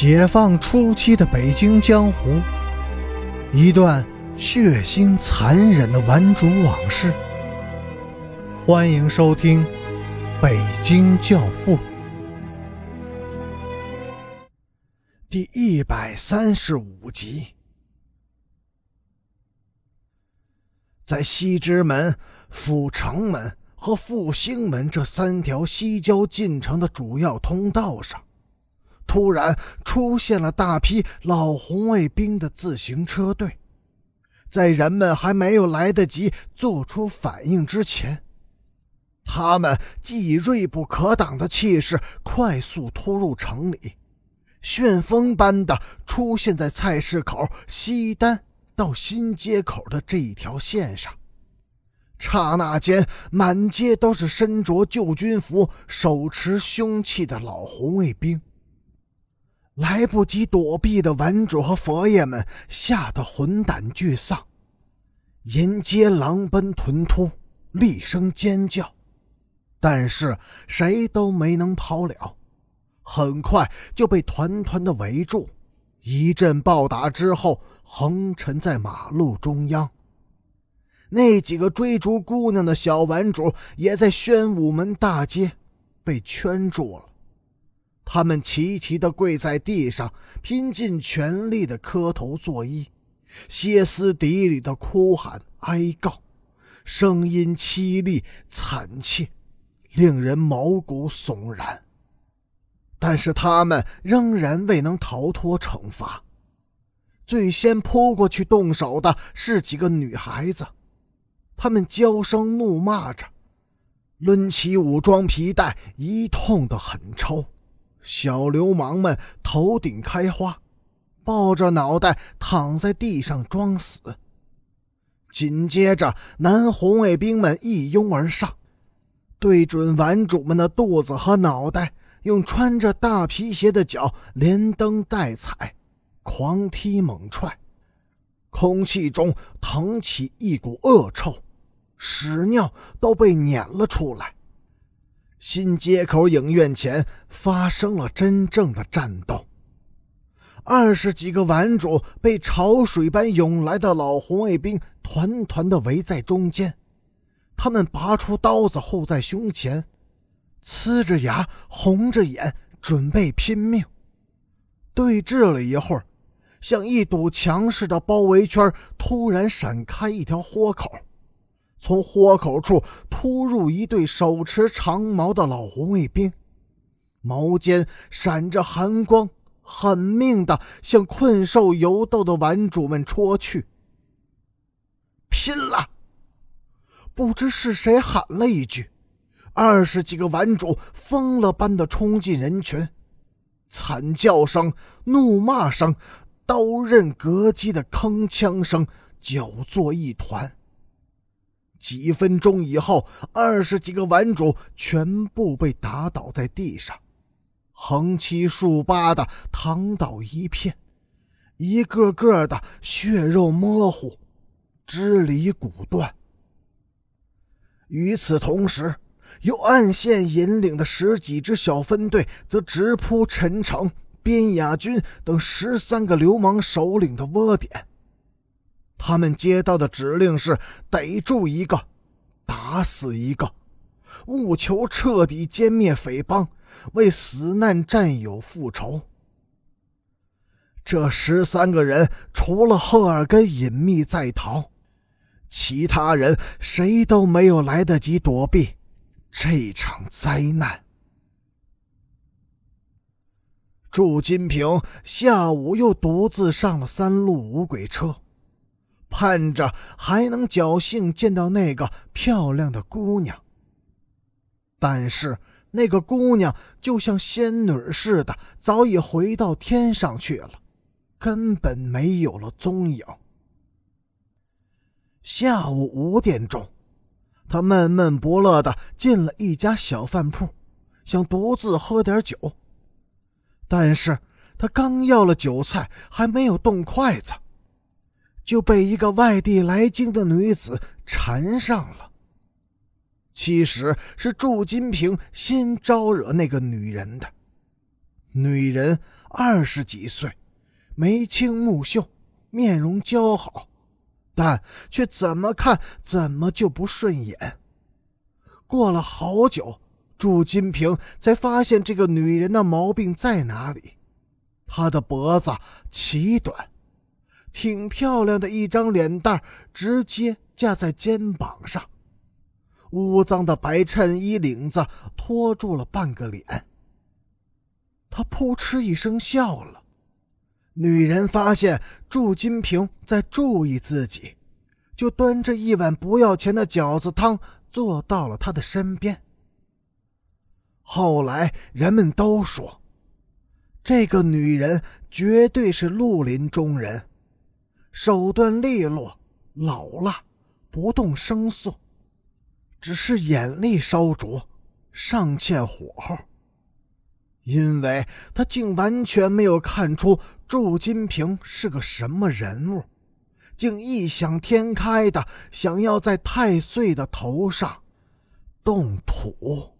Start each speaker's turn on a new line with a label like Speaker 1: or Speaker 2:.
Speaker 1: 解放初期的北京江湖，一段血腥残忍的顽主往事。欢迎收听《北京教父》第一百三十五集。在西直门、阜成门和复兴门这三条西郊进城的主要通道上。突然出现了大批老红卫兵的自行车队，在人们还没有来得及做出反应之前，他们既以锐不可挡的气势快速突入城里，旋风般的出现在菜市口西单到新街口的这一条线上。刹那间，满街都是身着旧军服、手持凶器的老红卫兵。来不及躲避的顽主和佛爷们吓得魂胆俱丧，沿街狼奔豚突，厉声尖叫，但是谁都没能跑了，很快就被团团的围住，一阵暴打之后，横沉在马路中央。那几个追逐姑娘的小顽主也在宣武门大街被圈住了。他们齐齐地跪在地上，拼尽全力地磕头作揖，歇斯底里的哭喊哀告，声音凄厉惨切，令人毛骨悚然。但是他们仍然未能逃脱惩罚。最先扑过去动手的是几个女孩子，她们娇声怒骂着，抡起武装皮带，一通的狠抽。小流氓们头顶开花，抱着脑袋躺在地上装死。紧接着，男红卫兵们一拥而上，对准顽主们的肚子和脑袋，用穿着大皮鞋的脚连蹬带踩，狂踢猛踹，空气中腾起一股恶臭，屎尿都被撵了出来。新街口影院前发生了真正的战斗，二十几个顽主被潮水般涌来的老红卫兵团团的围在中间，他们拔出刀子护在胸前，呲着牙，红着眼，准备拼命。对峙了一会儿，像一堵墙似的包围圈突然闪开一条豁口。从豁口处突入一队手持长矛的老红卫兵，矛尖闪着寒光，狠命的向困兽犹斗的顽主们戳去。拼了！不知是谁喊了一句，二十几个顽主疯了般的冲进人群，惨叫声、怒骂声、刀刃割击的铿锵声搅作一团。几分钟以后，二十几个顽主全部被打倒在地上，横七竖八的躺倒一片，一个个的血肉模糊，支离骨断。与此同时，由暗线引领的十几支小分队则直扑陈诚、边雅军等十三个流氓首领的窝点。他们接到的指令是：逮住一个，打死一个，务求彻底歼灭匪帮，为死难战友复仇。这十三个人除了赫尔根隐秘在逃，其他人谁都没有来得及躲避这场灾难。祝金平下午又独自上了三路五轨车。盼着还能侥幸见到那个漂亮的姑娘，但是那个姑娘就像仙女似的，早已回到天上去了，根本没有了踪影。下午五点钟，他闷闷不乐的进了一家小饭铺，想独自喝点酒，但是他刚要了酒菜，还没有动筷子。就被一个外地来京的女子缠上了。其实是祝金平先招惹那个女人的。女人二十几岁，眉清目秀，面容姣好，但却怎么看怎么就不顺眼。过了好久，祝金平才发现这个女人的毛病在哪里。她的脖子奇短，挺漂亮的一张脸蛋直接架在肩膀上，乌脏的白衬衣领子托住了半个脸。他扑哧一声笑了。女人发现祝金平在注意自己，就端着一碗不要钱的饺子汤坐到了他的身边。后来人们都说，这个女人绝对是绿林中人，手段利落、老辣、不动声色，只是眼力稍拙，尚欠火候。因为他竟完全没有看出祝金平是个什么人物，竟异想天开的想要在太岁的头上动土。